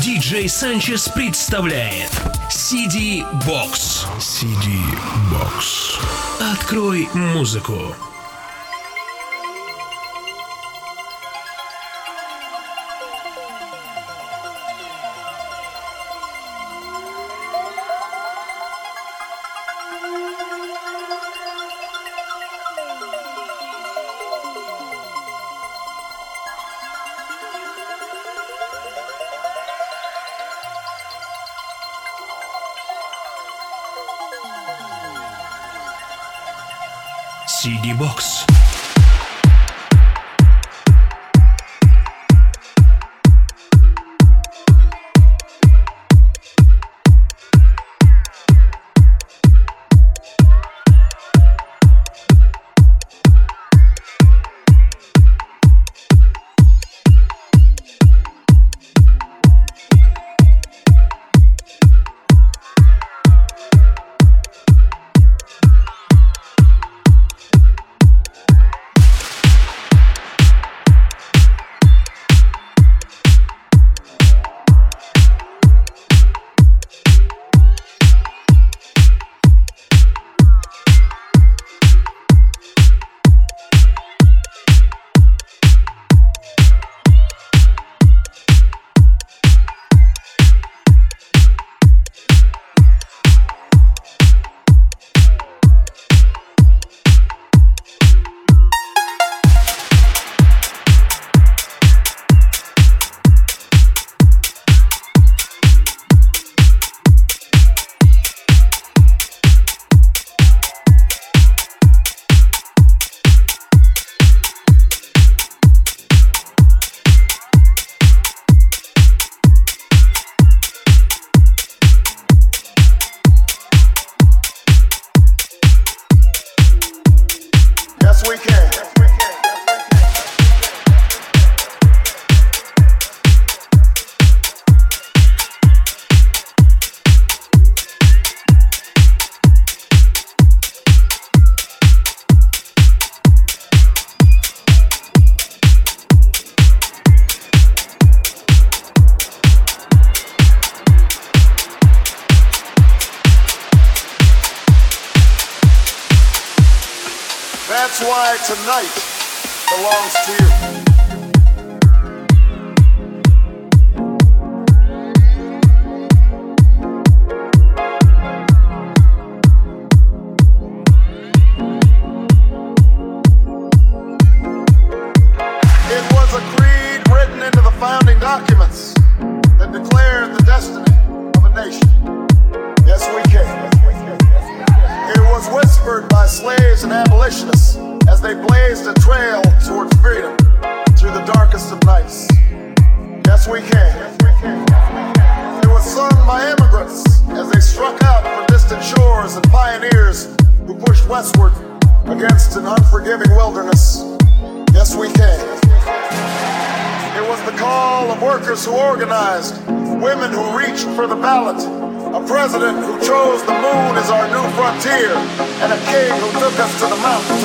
Диджей Санчес представляет CD Box. CD Box. Открой музыку.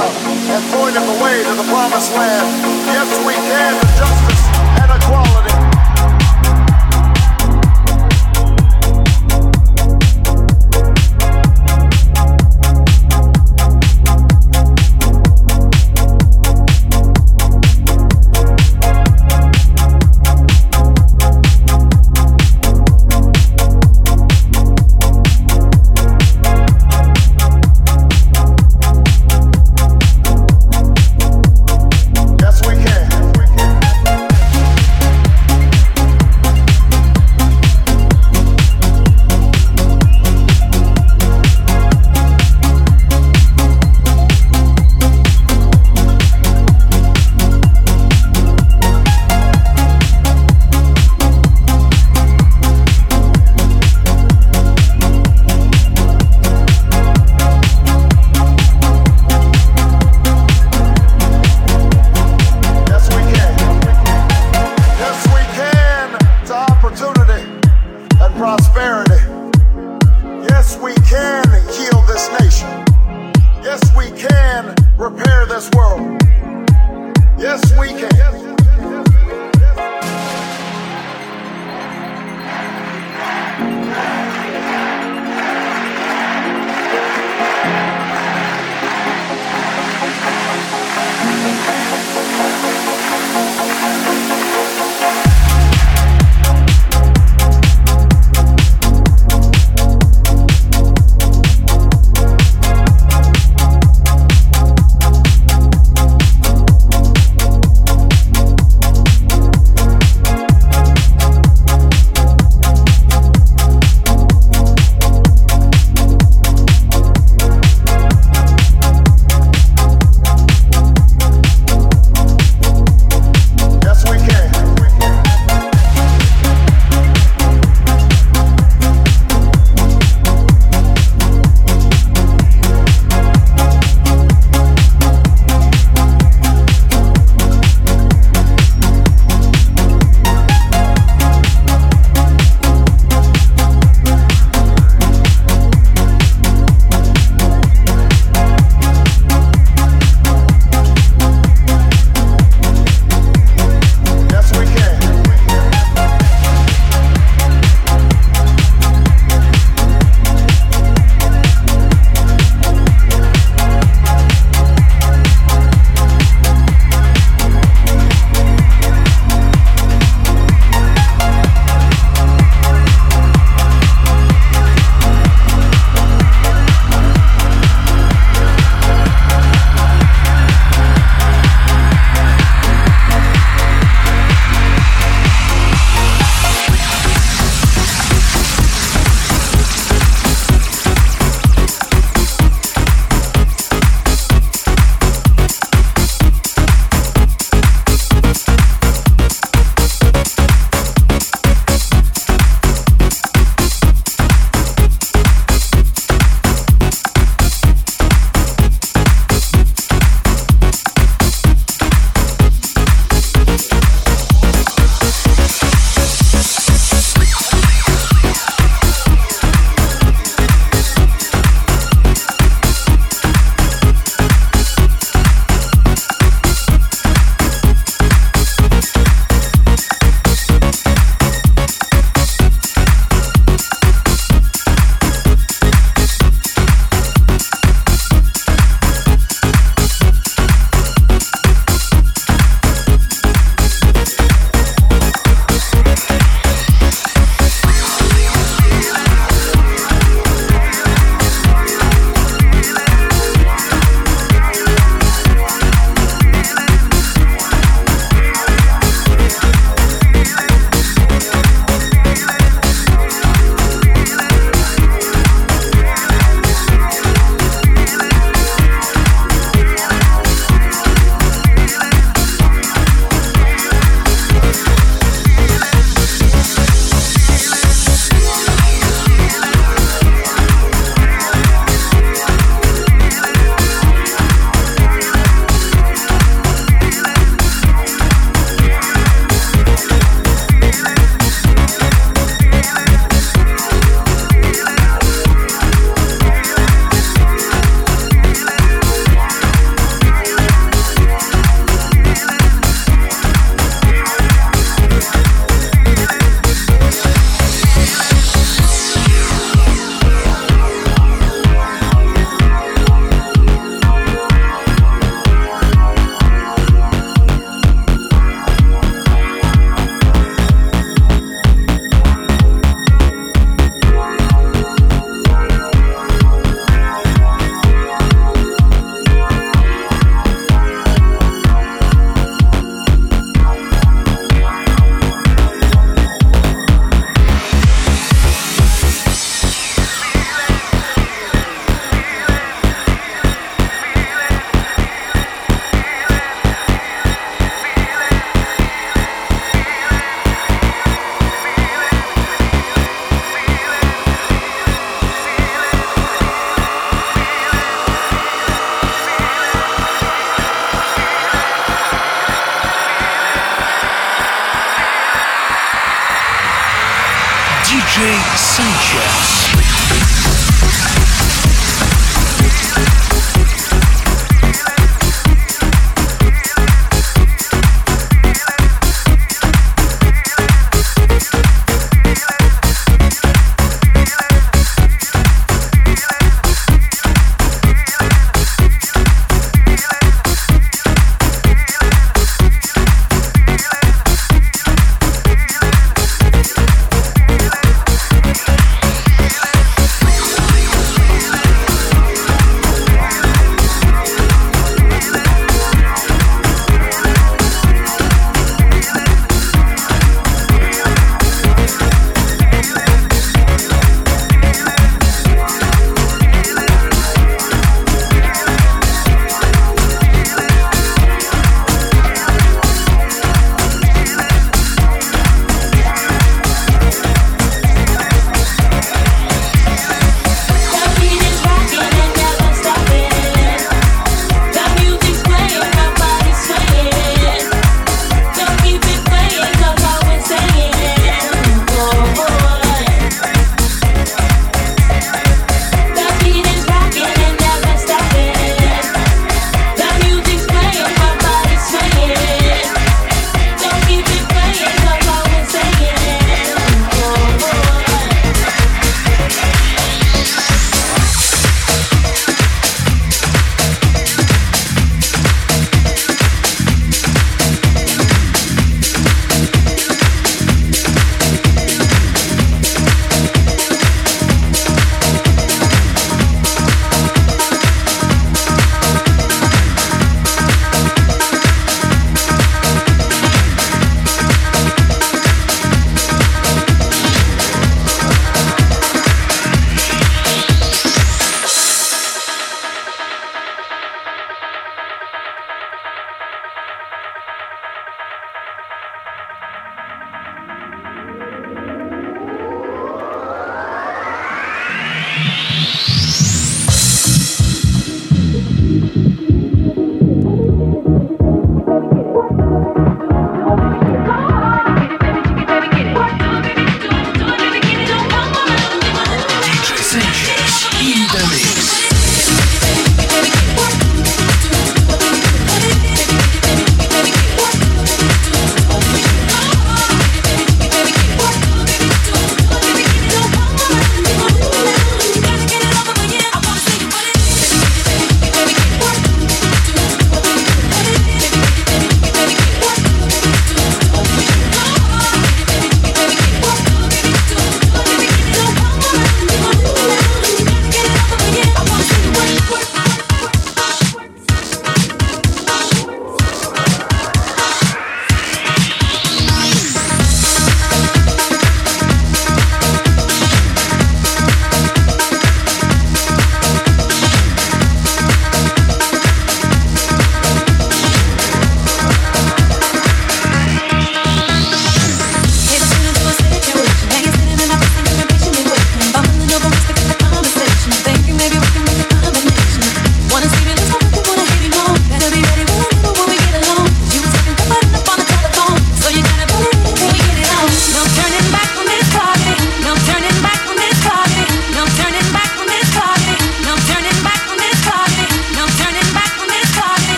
up and point them the way to the promised land. Yes, we can, justice and equality.